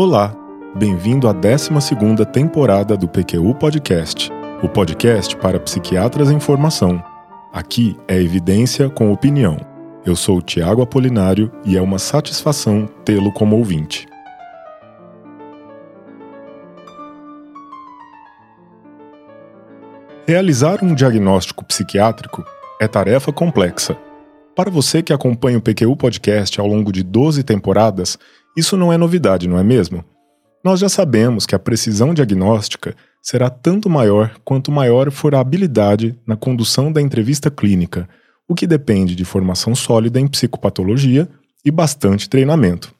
Olá, bem-vindo à 12ª temporada do PQU Podcast, o podcast para psiquiatras em formação. Aqui é evidência com opinião. Eu sou Tiago Apolinário e é uma satisfação tê-lo como ouvinte. Realizar um diagnóstico psiquiátrico é tarefa complexa. Para você que acompanha o PQU Podcast ao longo de 12 temporadas, isso não é novidade, não é mesmo? Nós já sabemos que a precisão diagnóstica será tanto maior quanto maior for a habilidade na condução da entrevista clínica, o que depende de formação sólida em psicopatologia e bastante treinamento.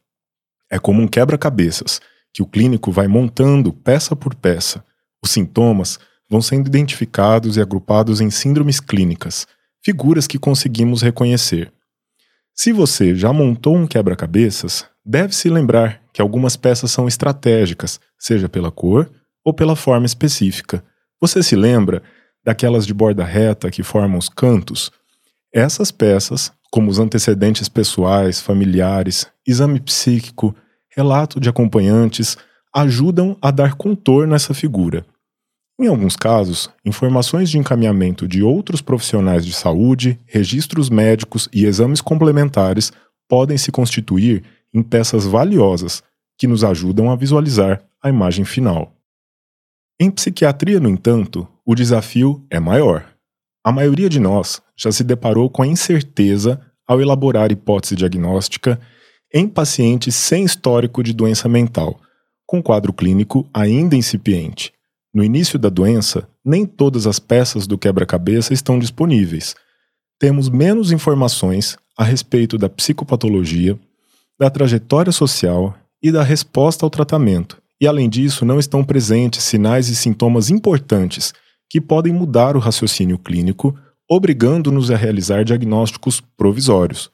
É como um quebra-cabeças, que o clínico vai montando peça por peça. Os sintomas vão sendo identificados e agrupados em síndromes clínicas, figuras que conseguimos reconhecer. Se você já montou um quebra-cabeças, deve-se lembrar que algumas peças são estratégicas, seja pela cor ou pela forma específica. Você se lembra daquelas de borda reta que formam os cantos? Essas peças, como os antecedentes pessoais, familiares, exame psíquico, relato de acompanhantes, ajudam a dar contorno a essa figura. Em alguns casos, informações de encaminhamento de outros profissionais de saúde, registros médicos e exames complementares podem se constituir em peças valiosas que nos ajudam a visualizar a imagem final. Em psiquiatria, no entanto, o desafio é maior. A maioria de nós já se deparou com a incerteza ao elaborar hipótese diagnóstica em pacientes sem histórico de doença mental, com quadro clínico ainda incipiente no início da doença, nem todas as peças do quebra-cabeça estão disponíveis. Temos menos informações a respeito da psicopatologia, da trajetória social e da resposta ao tratamento, e além disso, não estão presentes sinais e sintomas importantes que podem mudar o raciocínio clínico, obrigando-nos a realizar diagnósticos provisórios.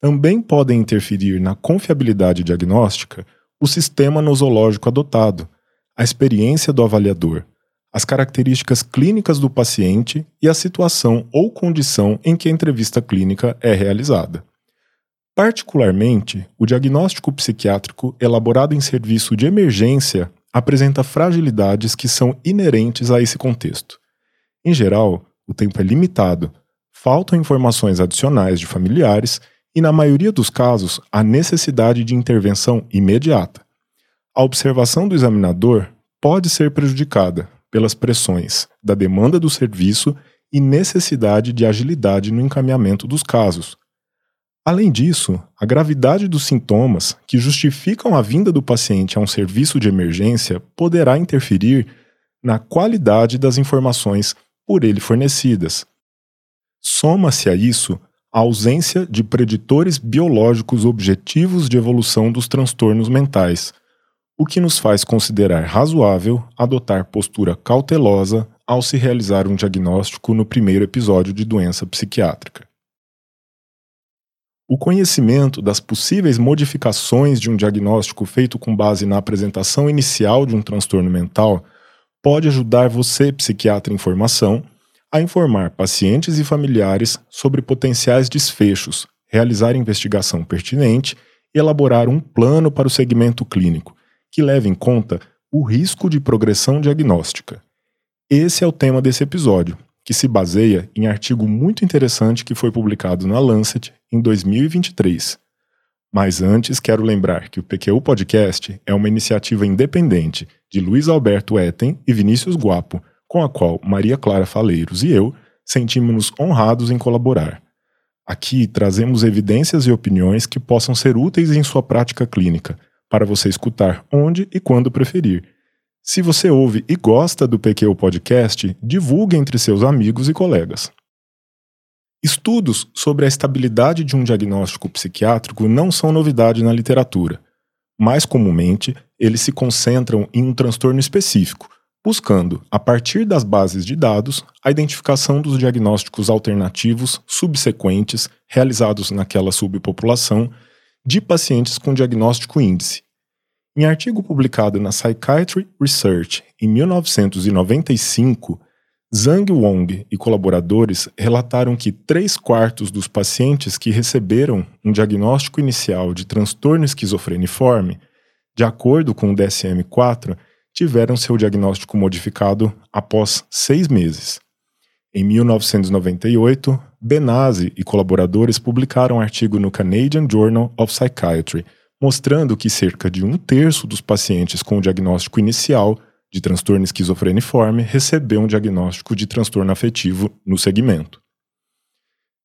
Também podem interferir na confiabilidade diagnóstica o sistema nosológico adotado a experiência do avaliador, as características clínicas do paciente e a situação ou condição em que a entrevista clínica é realizada. Particularmente, o diagnóstico psiquiátrico elaborado em serviço de emergência apresenta fragilidades que são inerentes a esse contexto. Em geral, o tempo é limitado, faltam informações adicionais de familiares e, na maioria dos casos, há necessidade de intervenção imediata. A observação do examinador pode ser prejudicada pelas pressões da demanda do serviço e necessidade de agilidade no encaminhamento dos casos. Além disso, a gravidade dos sintomas que justificam a vinda do paciente a um serviço de emergência poderá interferir na qualidade das informações por ele fornecidas. Soma-se a isso a ausência de preditores biológicos objetivos de evolução dos transtornos mentais, o que nos faz considerar razoável adotar postura cautelosa ao se realizar um diagnóstico no primeiro episódio de doença psiquiátrica. O conhecimento das possíveis modificações de um diagnóstico feito com base na apresentação inicial de um transtorno mental pode ajudar você, psiquiatra em formação, a informar pacientes e familiares sobre potenciais desfechos, realizar investigação pertinente e elaborar um plano para o segmento clínico, que leve em conta o risco de progressão diagnóstica. Esse é o tema desse episódio, que se baseia em artigo muito interessante que foi publicado na Lancet em 2023. Mas antes, quero lembrar que o PQU Podcast é uma iniciativa independente de Luiz Alberto Etten e Vinícius Guapo, com a qual Maria Clara Faleiros e eu sentimos-nos honrados em colaborar. Aqui trazemos evidências e opiniões que possam ser úteis em sua prática clínica – para você escutar onde e quando preferir. Se você ouve e gosta do PQ Podcast, divulgue entre seus amigos e colegas. Estudos sobre a estabilidade de um diagnóstico psiquiátrico não são novidade na literatura. Mais comumente, eles se concentram em um transtorno específico, buscando, a partir das bases de dados, a identificação dos diagnósticos alternativos subsequentes realizados naquela subpopulação de pacientes com diagnóstico índice. Em artigo publicado na Psychiatry Research em 1995, Zhang Wong e colaboradores relataram que três quartos dos pacientes que receberam um diagnóstico inicial de transtorno esquizofreniforme de acordo com o DSM-4, tiveram seu diagnóstico modificado após seis meses. Em 1998, Benazzi e colaboradores publicaram um artigo no Canadian Journal of Psychiatry, mostrando que cerca de um terço dos pacientes com o diagnóstico inicial de transtorno esquizofreniforme recebeu um diagnóstico de transtorno afetivo no segmento.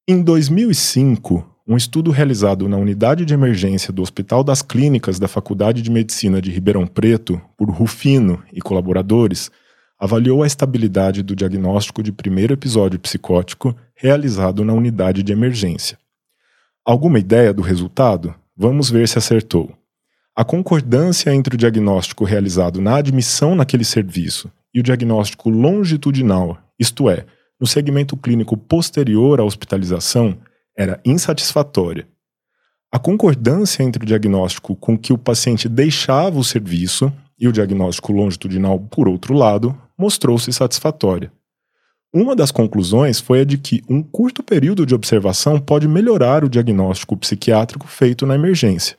Em 2005, um estudo realizado na unidade de emergência do Hospital das Clínicas da Faculdade de Medicina de Ribeirão Preto, por Rufino e colaboradores, avaliou a estabilidade do diagnóstico de primeiro episódio psicótico realizado na unidade de emergência. Alguma ideia do resultado? Vamos ver se acertou. A concordância entre o diagnóstico realizado na admissão naquele serviço e o diagnóstico longitudinal, isto é, no segmento clínico posterior à hospitalização, era insatisfatória. A concordância entre o diagnóstico com que o paciente deixava o serviço e o diagnóstico longitudinal, por outro lado, mostrou-se satisfatória. Uma das conclusões foi a de que um curto período de observação pode melhorar o diagnóstico psiquiátrico feito na emergência.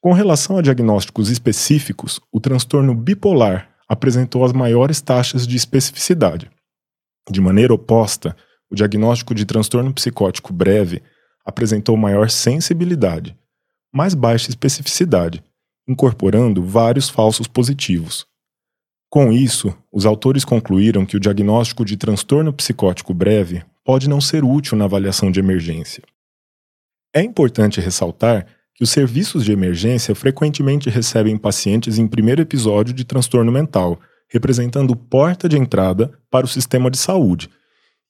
Com relação a diagnósticos específicos, o transtorno bipolar apresentou as maiores taxas de especificidade. De maneira oposta, o diagnóstico de transtorno psicótico breve apresentou maior sensibilidade, mais baixa especificidade, incorporando vários falsos positivos. Com isso, os autores concluíram que o diagnóstico de transtorno psicótico breve pode não ser útil na avaliação de emergência. É importante ressaltar que os serviços de emergência frequentemente recebem pacientes em primeiro episódio de transtorno mental, representando porta de entrada para o sistema de saúde,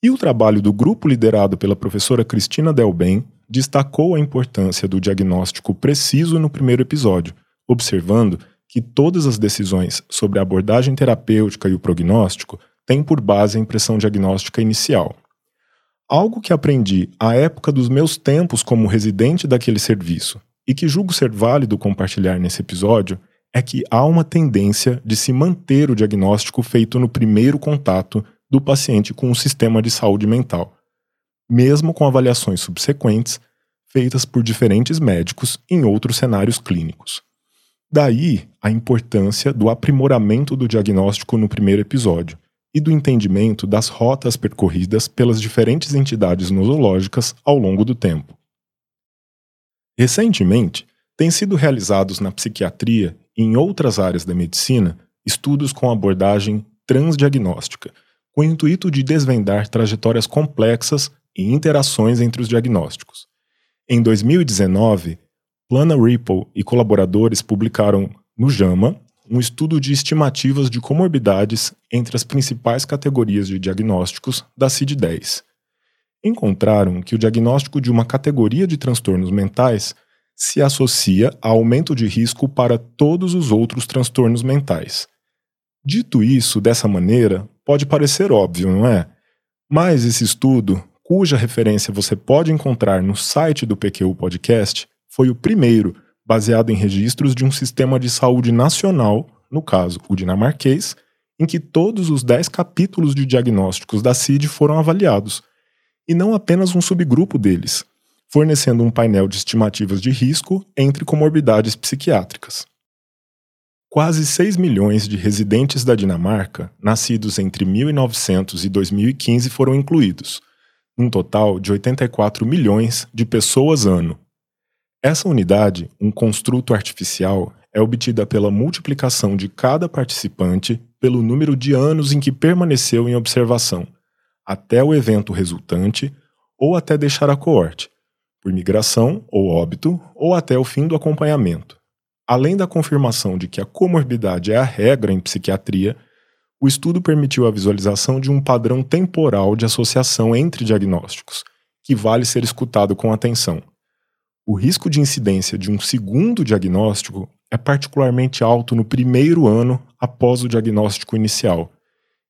e o trabalho do grupo liderado pela professora Cristina Delben destacou a importância do diagnóstico preciso no primeiro episódio, observando que todas as decisões sobre a abordagem terapêutica e o prognóstico têm por base a impressão diagnóstica inicial. Algo que aprendi à época dos meus tempos como residente daquele serviço e que julgo ser válido compartilhar nesse episódio é que há uma tendência de se manter o diagnóstico feito no primeiro contato do paciente com o sistema de saúde mental, mesmo com avaliações subsequentes feitas por diferentes médicos em outros cenários clínicos. Daí a importância do aprimoramento do diagnóstico no primeiro episódio e do entendimento das rotas percorridas pelas diferentes entidades nosológicas ao longo do tempo. Recentemente, têm sido realizados na psiquiatria e em outras áreas da medicina estudos com abordagem transdiagnóstica, com o intuito de desvendar trajetórias complexas e interações entre os diagnósticos. Em 2019, Plana Ripple e colaboradores publicaram no JAMA um estudo de estimativas de comorbidades entre as principais categorias de diagnósticos da CID-10. Encontraram que o diagnóstico de uma categoria de transtornos mentais se associa a aumento de risco para todos os outros transtornos mentais. Dito isso dessa maneira, pode parecer óbvio, não é? Mas esse estudo, cuja referência você pode encontrar no site do PQ Podcast, foi o primeiro baseado em registros de um sistema de saúde nacional, no caso, o dinamarquês, em que todos os 10 capítulos de diagnósticos da CID foram avaliados, e não apenas um subgrupo deles, fornecendo um painel de estimativas de risco entre comorbidades psiquiátricas. Quase 6 milhões de residentes da Dinamarca, nascidos entre 1900 e 2015, foram incluídos, um total de 84 milhões de pessoas ano. Essa unidade, um construto artificial, é obtida pela multiplicação de cada participante pelo número de anos em que permaneceu em observação, até o evento resultante ou até deixar a coorte, por migração ou óbito ou até o fim do acompanhamento. Além da confirmação de que a comorbidade é a regra em psiquiatria, o estudo permitiu a visualização de um padrão temporal de associação entre diagnósticos, que vale ser escutado com atenção. O risco de incidência de um segundo diagnóstico é particularmente alto no primeiro ano após o diagnóstico inicial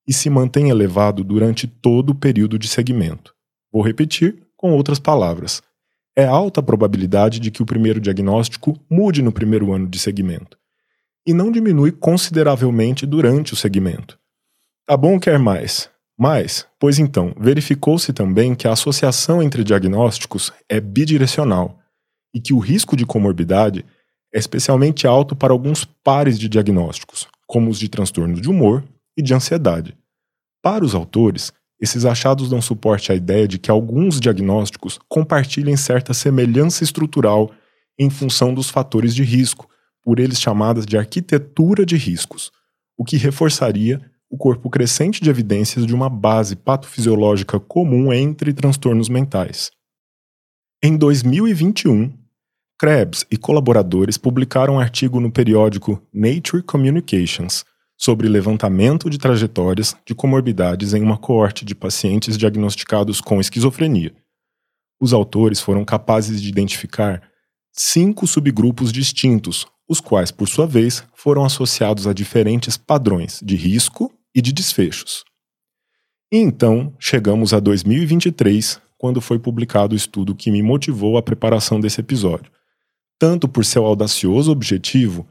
e se mantém elevado durante todo o período de seguimento. Vou repetir com outras palavras é alta a probabilidade de que o primeiro diagnóstico mude no primeiro ano de segmento e não diminui consideravelmente durante o segmento. Tá bom quer mais? Mais, pois então, verificou-se também que a associação entre diagnósticos é bidirecional e que o risco de comorbidade é especialmente alto para alguns pares de diagnósticos, como os de transtorno de humor e de ansiedade. Para os autores, esses achados dão suporte à ideia de que alguns diagnósticos compartilhem certa semelhança estrutural em função dos fatores de risco, por eles chamadas de arquitetura de riscos, o que reforçaria o corpo crescente de evidências de uma base patofisiológica comum entre transtornos mentais. Em 2021, Krebs e colaboradores publicaram um artigo no periódico Nature Communications sobre levantamento de trajetórias de comorbidades em uma coorte de pacientes diagnosticados com esquizofrenia. Os autores foram capazes de identificar cinco subgrupos distintos, os quais, por sua vez, foram associados a diferentes padrões de risco e de desfechos. E então chegamos a 2023, quando foi publicado o estudo que me motivou à preparação desse episódio, tanto por seu audacioso objetivo,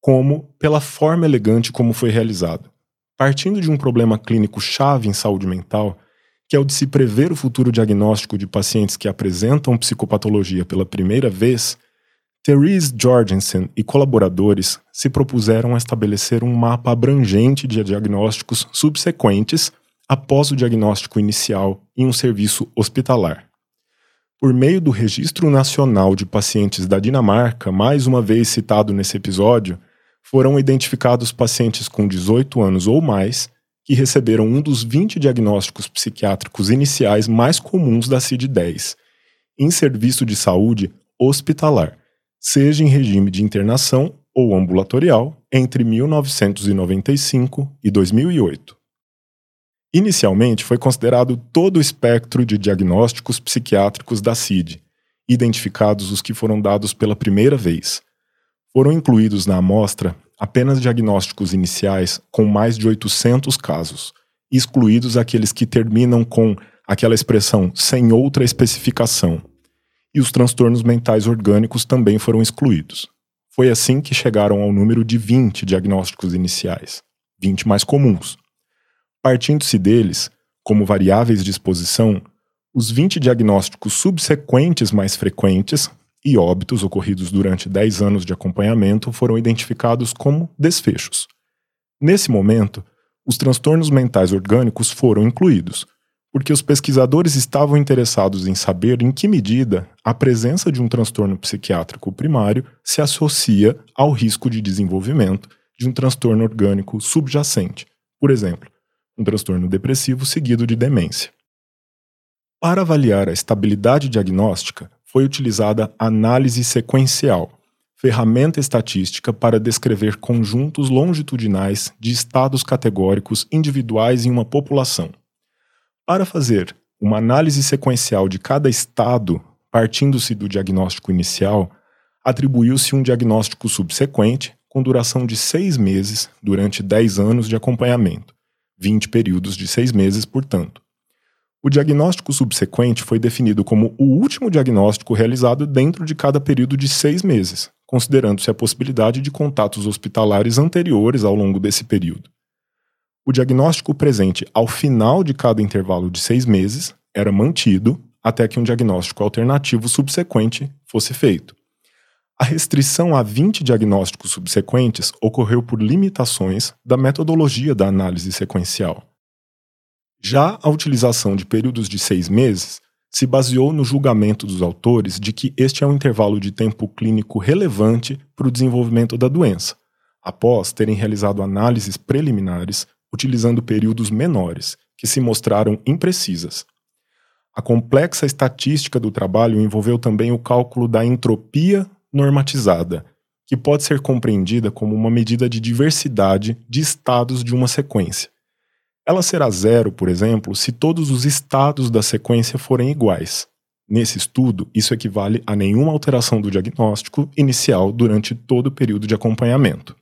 como pela forma elegante como foi realizado. Partindo de um problema clínico chave em saúde mental, que é o de se prever o futuro diagnóstico de pacientes que apresentam psicopatologia pela primeira vez, Therese Jorgensen e colaboradores se propuseram a estabelecer um mapa abrangente de diagnósticos subsequentes após o diagnóstico inicial em um serviço hospitalar por meio do Registro Nacional de Pacientes da Dinamarca, mais uma vez citado nesse episódio, foram identificados pacientes com 18 anos ou mais que receberam um dos 20 diagnósticos psiquiátricos iniciais mais comuns da CID-10, em serviço de saúde hospitalar, seja em regime de internação ou ambulatorial, entre 1995 e 2008. Inicialmente foi considerado todo o espectro de diagnósticos psiquiátricos da CID, identificados os que foram dados pela primeira vez. Foram incluídos na amostra apenas diagnósticos iniciais com mais de 800 casos, excluídos aqueles que terminam com aquela expressão sem outra especificação. E os transtornos mentais orgânicos também foram excluídos. Foi assim que chegaram ao número de 20 diagnósticos iniciais, 20 mais comuns, Partindo-se deles, como variáveis de exposição, os 20 diagnósticos subsequentes mais frequentes e óbitos ocorridos durante 10 anos de acompanhamento foram identificados como desfechos. Nesse momento, os transtornos mentais orgânicos foram incluídos, porque os pesquisadores estavam interessados em saber em que medida a presença de um transtorno psiquiátrico primário se associa ao risco de desenvolvimento de um transtorno orgânico subjacente. Por exemplo, um transtorno depressivo seguido de demência. Para avaliar a estabilidade diagnóstica, foi utilizada análise sequencial, ferramenta estatística para descrever conjuntos longitudinais de estados categóricos individuais em uma população. Para fazer uma análise sequencial de cada estado, partindo-se do diagnóstico inicial, atribuiu-se um diagnóstico subsequente, com duração de seis meses durante dez anos de acompanhamento, 20 períodos de seis meses, portanto. O diagnóstico subsequente foi definido como o último diagnóstico realizado dentro de cada período de seis meses, considerando-se a possibilidade de contatos hospitalares anteriores ao longo desse período. O diagnóstico presente ao final de cada intervalo de seis meses era mantido até que um diagnóstico alternativo subsequente fosse feito. A restrição a 20 diagnósticos subsequentes ocorreu por limitações da metodologia da análise sequencial. Já a utilização de períodos de seis meses se baseou no julgamento dos autores de que este é um intervalo de tempo clínico relevante para o desenvolvimento da doença, após terem realizado análises preliminares utilizando períodos menores, que se mostraram imprecisas. A complexa estatística do trabalho envolveu também o cálculo da entropia normatizada, que pode ser compreendida como uma medida de diversidade de estados de uma sequência. Ela será zero, por exemplo, se todos os estados da sequência forem iguais. Nesse estudo, isso equivale a nenhuma alteração do diagnóstico inicial durante todo o período de acompanhamento.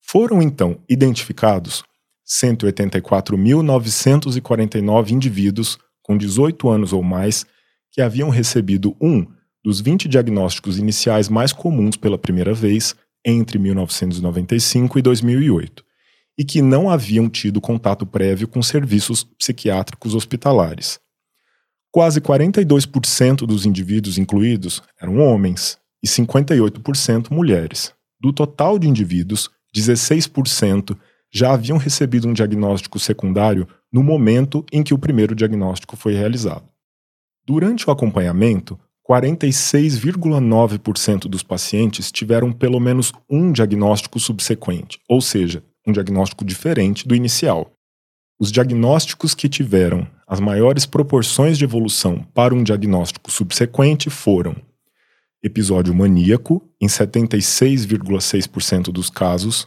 Foram então identificados 184.949 indivíduos com 18 anos ou mais que haviam recebido um dos 20 diagnósticos iniciais mais comuns pela primeira vez entre 1995 e 2008, e que não haviam tido contato prévio com serviços psiquiátricos hospitalares. Quase 42% dos indivíduos incluídos eram homens, e 58% mulheres. Do total de indivíduos, 16% já haviam recebido um diagnóstico secundário no momento em que o primeiro diagnóstico foi realizado. Durante o acompanhamento, 46,9% dos pacientes tiveram pelo menos um diagnóstico subsequente, ou seja, um diagnóstico diferente do inicial. Os diagnósticos que tiveram as maiores proporções de evolução para um diagnóstico subsequente foram episódio maníaco, em 76,6% dos casos,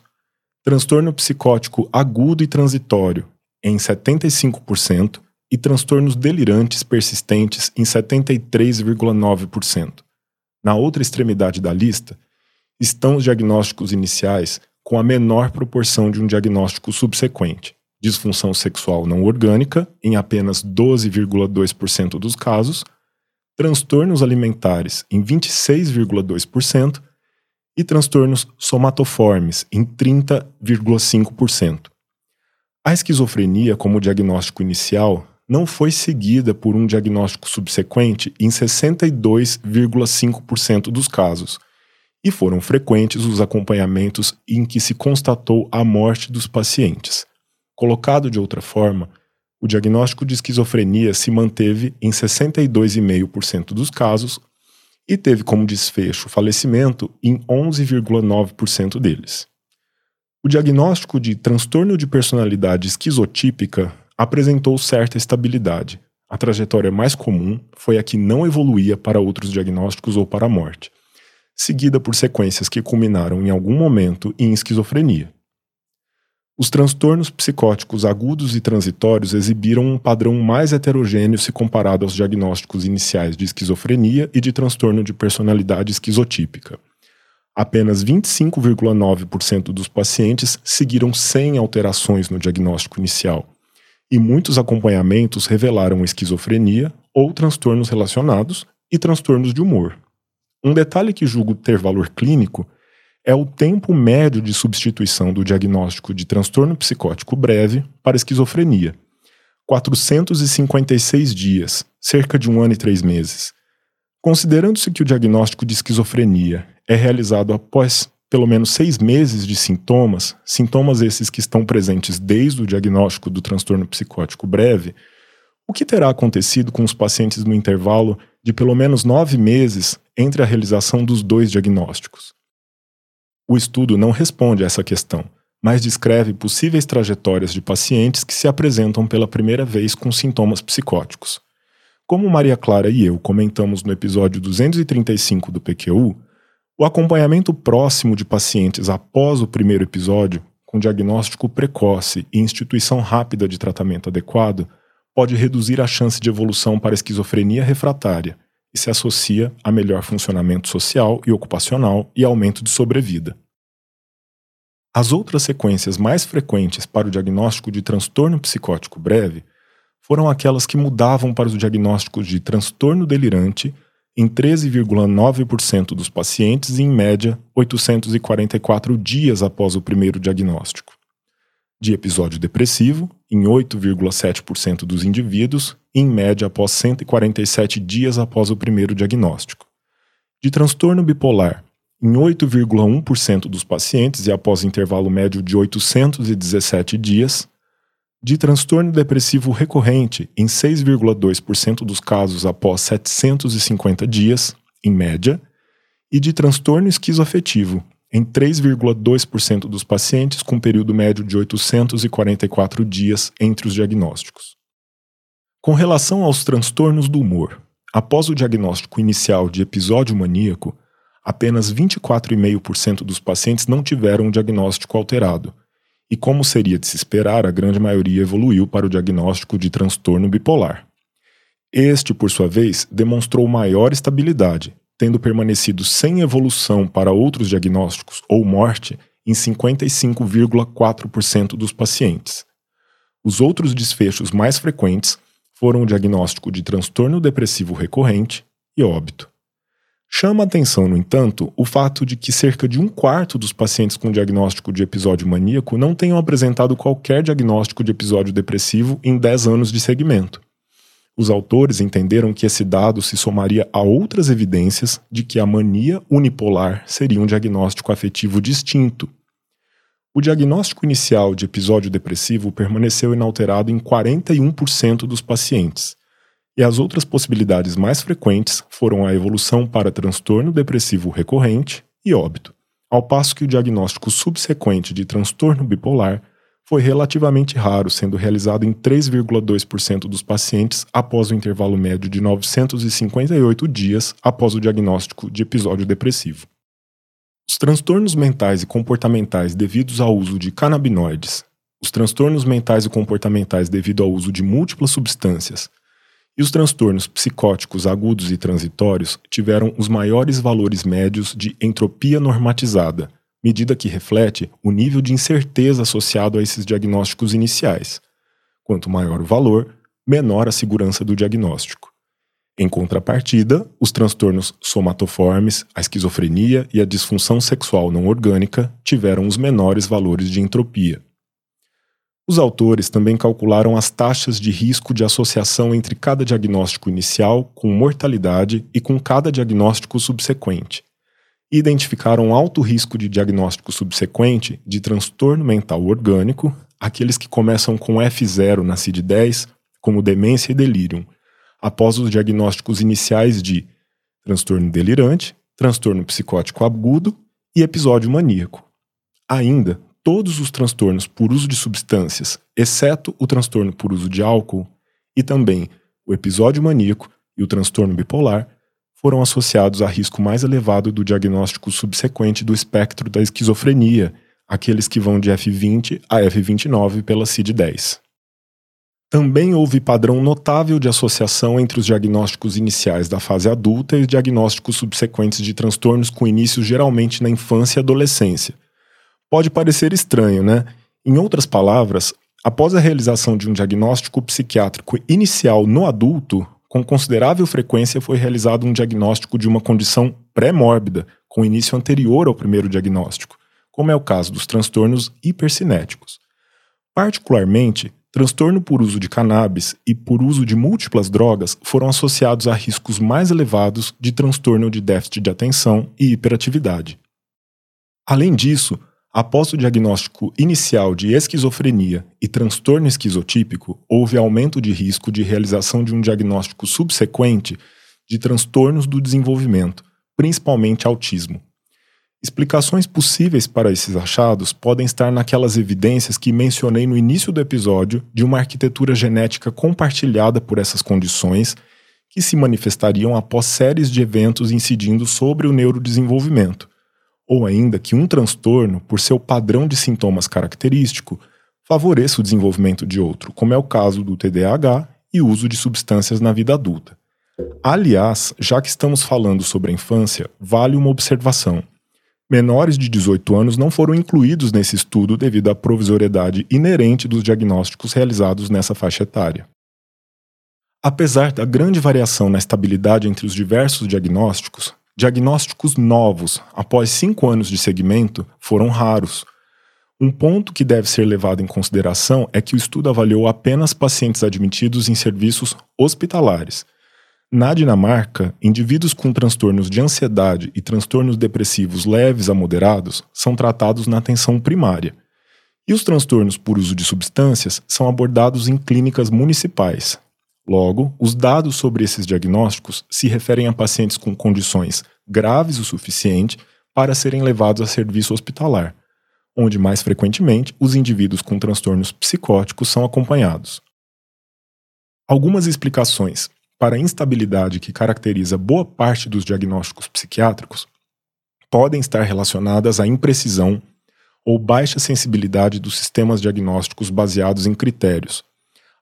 transtorno psicótico agudo e transitório, em 75%, e transtornos delirantes persistentes em 73,9%. Na outra extremidade da lista estão os diagnósticos iniciais com a menor proporção de um diagnóstico subsequente. Disfunção sexual não orgânica, em apenas 12,2% dos casos, transtornos alimentares, em 26,2%, e transtornos somatoformes, em 30,5%. A esquizofrenia, como diagnóstico inicial, não foi seguida por um diagnóstico subsequente em 62,5% dos casos, e foram frequentes os acompanhamentos em que se constatou a morte dos pacientes. Colocado de outra forma, o diagnóstico de esquizofrenia se manteve em 62,5% dos casos e teve como desfecho falecimento em 11,9% deles. O diagnóstico de transtorno de personalidade esquizotípica apresentou certa estabilidade. A trajetória mais comum foi a que não evoluía para outros diagnósticos ou para a morte, seguida por sequências que culminaram em algum momento em esquizofrenia. Os transtornos psicóticos agudos e transitórios exibiram um padrão mais heterogêneo se comparado aos diagnósticos iniciais de esquizofrenia e de transtorno de personalidade esquizotípica. Apenas 25,9% dos pacientes seguiram sem alterações no diagnóstico inicial, e muitos acompanhamentos revelaram esquizofrenia ou transtornos relacionados e transtornos de humor. Um detalhe que julgo ter valor clínico é o tempo médio de substituição do diagnóstico de transtorno psicótico breve para esquizofrenia. 456 dias, cerca de um ano e três meses. Considerando-se que o diagnóstico de esquizofrenia é realizado após pelo menos seis meses de sintomas, sintomas esses que estão presentes desde o diagnóstico do transtorno psicótico breve, o que terá acontecido com os pacientes no intervalo de pelo menos nove meses entre a realização dos dois diagnósticos? O estudo não responde a essa questão, mas descreve possíveis trajetórias de pacientes que se apresentam pela primeira vez com sintomas psicóticos. Como Maria Clara e eu comentamos no episódio 235 do PQU, o acompanhamento próximo de pacientes após o primeiro episódio, com diagnóstico precoce e instituição rápida de tratamento adequado, pode reduzir a chance de evolução para esquizofrenia refratária e se associa a melhor funcionamento social e ocupacional e aumento de sobrevida. As outras sequências mais frequentes para o diagnóstico de transtorno psicótico breve foram aquelas que mudavam para os diagnósticos de transtorno delirante em 13,9% dos pacientes e, em média, 844 dias após o primeiro diagnóstico. De episódio depressivo, em 8,7% dos indivíduos, e, em média após 147 dias após o primeiro diagnóstico. De transtorno bipolar, em 8,1% dos pacientes e após intervalo médio de 817 dias, de transtorno depressivo recorrente em 6,2% dos casos após 750 dias, em média, e de transtorno esquizoafetivo em 3,2% dos pacientes com período médio de 844 dias entre os diagnósticos. Com relação aos transtornos do humor, após o diagnóstico inicial de episódio maníaco, apenas 24,5% dos pacientes não tiveram um diagnóstico alterado, e como seria de se esperar, a grande maioria evoluiu para o diagnóstico de transtorno bipolar. Este, por sua vez, demonstrou maior estabilidade, tendo permanecido sem evolução para outros diagnósticos ou morte em 55,4% dos pacientes. Os outros desfechos mais frequentes foram o diagnóstico de transtorno depressivo recorrente e óbito. Chama atenção, no entanto, o fato de que cerca de um quarto dos pacientes com diagnóstico de episódio maníaco não tenham apresentado qualquer diagnóstico de episódio depressivo em 10 anos de segmento. Os autores entenderam que esse dado se somaria a outras evidências de que a mania unipolar seria um diagnóstico afetivo distinto. O diagnóstico inicial de episódio depressivo permaneceu inalterado em 41% dos pacientes, e as outras possibilidades mais frequentes foram a evolução para transtorno depressivo recorrente e óbito, ao passo que o diagnóstico subsequente de transtorno bipolar foi relativamente raro, sendo realizado em 3,2% dos pacientes após o intervalo médio de 958 dias após o diagnóstico de episódio depressivo. Os transtornos mentais e comportamentais devidos ao uso de canabinoides, os transtornos mentais e comportamentais devido ao uso de múltiplas substâncias e os transtornos psicóticos agudos e transitórios tiveram os maiores valores médios de entropia normatizada, medida que reflete o nível de incerteza associado a esses diagnósticos iniciais. Quanto maior o valor, menor a segurança do diagnóstico. Em contrapartida, os transtornos somatoformes, a esquizofrenia e a disfunção sexual não orgânica tiveram os menores valores de entropia. Os autores também calcularam as taxas de risco de associação entre cada diagnóstico inicial com mortalidade e com cada diagnóstico subsequente identificaram alto risco de diagnóstico subsequente de transtorno mental orgânico, aqueles que começam com F0 na CID-10, como demência e delírio, após os diagnósticos iniciais de transtorno delirante, transtorno psicótico agudo e episódio maníaco. Ainda, todos os transtornos por uso de substâncias, exceto o transtorno por uso de álcool, e também o episódio maníaco e o transtorno bipolar, foram associados a risco mais elevado do diagnóstico subsequente do espectro da esquizofrenia, aqueles que vão de F20 a F29 pela CID-10. Também houve padrão notável de associação entre os diagnósticos iniciais da fase adulta e os diagnósticos subsequentes de transtornos com início geralmente na infância e adolescência. Pode parecer estranho, né? Em outras palavras, após a realização de um diagnóstico psiquiátrico inicial no adulto, com considerável frequência foi realizado um diagnóstico de uma condição pré-mórbida, com início anterior ao primeiro diagnóstico, como é o caso dos transtornos hipercinéticos. Particularmente, transtorno por uso de cannabis e por uso de múltiplas drogas foram associados a riscos mais elevados de transtorno de déficit de atenção e hiperatividade. Além disso, Após o diagnóstico inicial de esquizofrenia e transtorno esquizotípico, houve aumento de risco de realização de um diagnóstico subsequente de transtornos do desenvolvimento, principalmente autismo. Explicações possíveis para esses achados podem estar naquelas evidências que mencionei no início do episódio de uma arquitetura genética compartilhada por essas condições que se manifestariam após séries de eventos incidindo sobre o neurodesenvolvimento ou ainda que um transtorno, por seu padrão de sintomas característico, favoreça o desenvolvimento de outro, como é o caso do TDAH e uso de substâncias na vida adulta. Aliás, já que estamos falando sobre a infância, vale uma observação. Menores de 18 anos não foram incluídos nesse estudo devido à provisoriedade inerente dos diagnósticos realizados nessa faixa etária. Apesar da grande variação na estabilidade entre os diversos diagnósticos, Diagnósticos novos após cinco anos de segmento foram raros. Um ponto que deve ser levado em consideração é que o estudo avaliou apenas pacientes admitidos em serviços hospitalares. Na Dinamarca, indivíduos com transtornos de ansiedade e transtornos depressivos leves a moderados são tratados na atenção primária. E os transtornos por uso de substâncias são abordados em clínicas municipais, Logo, os dados sobre esses diagnósticos se referem a pacientes com condições graves o suficiente para serem levados a serviço hospitalar, onde mais frequentemente os indivíduos com transtornos psicóticos são acompanhados. Algumas explicações para a instabilidade que caracteriza boa parte dos diagnósticos psiquiátricos podem estar relacionadas à imprecisão ou baixa sensibilidade dos sistemas diagnósticos baseados em critérios,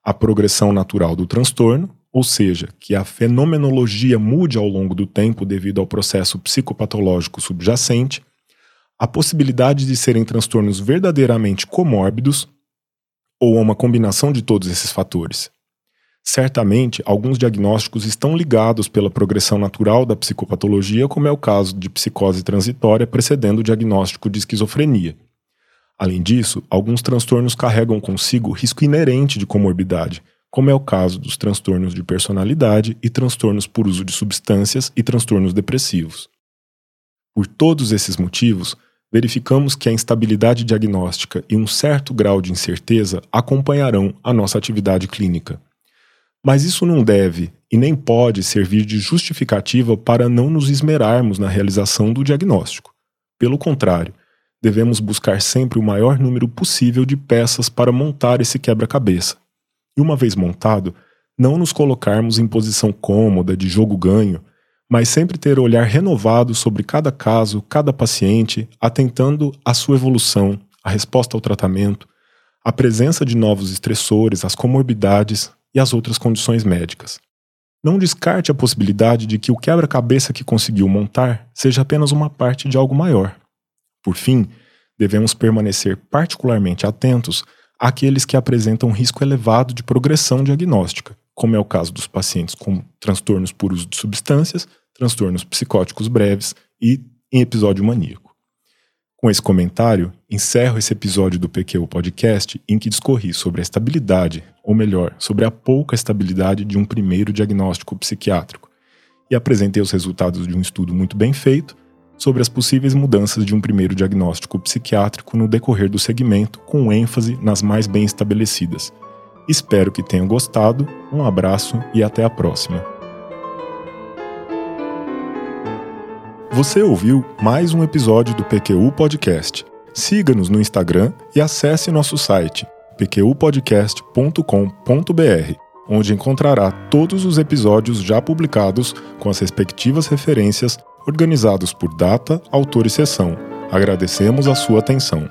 a progressão natural do transtorno, ou seja, que a fenomenologia mude ao longo do tempo devido ao processo psicopatológico subjacente, a possibilidade de serem transtornos verdadeiramente comórbidos ou uma combinação de todos esses fatores. Certamente, alguns diagnósticos estão ligados pela progressão natural da psicopatologia, como é o caso de psicose transitória precedendo o diagnóstico de esquizofrenia. Além disso, alguns transtornos carregam consigo risco inerente de comorbidade, como é o caso dos transtornos de personalidade e transtornos por uso de substâncias e transtornos depressivos. Por todos esses motivos, verificamos que a instabilidade diagnóstica e um certo grau de incerteza acompanharão a nossa atividade clínica. Mas isso não deve e nem pode servir de justificativa para não nos esmerarmos na realização do diagnóstico. Pelo contrário, devemos buscar sempre o maior número possível de peças para montar esse quebra-cabeça. E uma vez montado, não nos colocarmos em posição cômoda de jogo ganho, mas sempre ter olhar renovado sobre cada caso, cada paciente, atentando à sua evolução, a resposta ao tratamento, a presença de novos estressores, as comorbidades, e as outras condições médicas. Não descarte a possibilidade de que o quebra-cabeça que conseguiu montar seja apenas uma parte de algo maior. Por fim, devemos permanecer particularmente atentos àqueles que apresentam risco elevado de progressão diagnóstica, como é o caso dos pacientes com transtornos por uso de substâncias, transtornos psicóticos breves e em episódio maníaco. Com esse comentário, encerro esse episódio do PQ Podcast em que discorri sobre a estabilidade, ou melhor, sobre a pouca estabilidade de um primeiro diagnóstico psiquiátrico, e apresentei os resultados de um estudo muito bem feito sobre as possíveis mudanças de um primeiro diagnóstico psiquiátrico no decorrer do segmento, com ênfase nas mais bem estabelecidas. Espero que tenham gostado, um abraço e até a próxima. Você ouviu mais um episódio do PQU Podcast. Siga-nos no Instagram e acesse nosso site pqpodcast.com.br, onde encontrará todos os episódios já publicados com as respectivas referências organizados por data, autor e sessão. Agradecemos a sua atenção.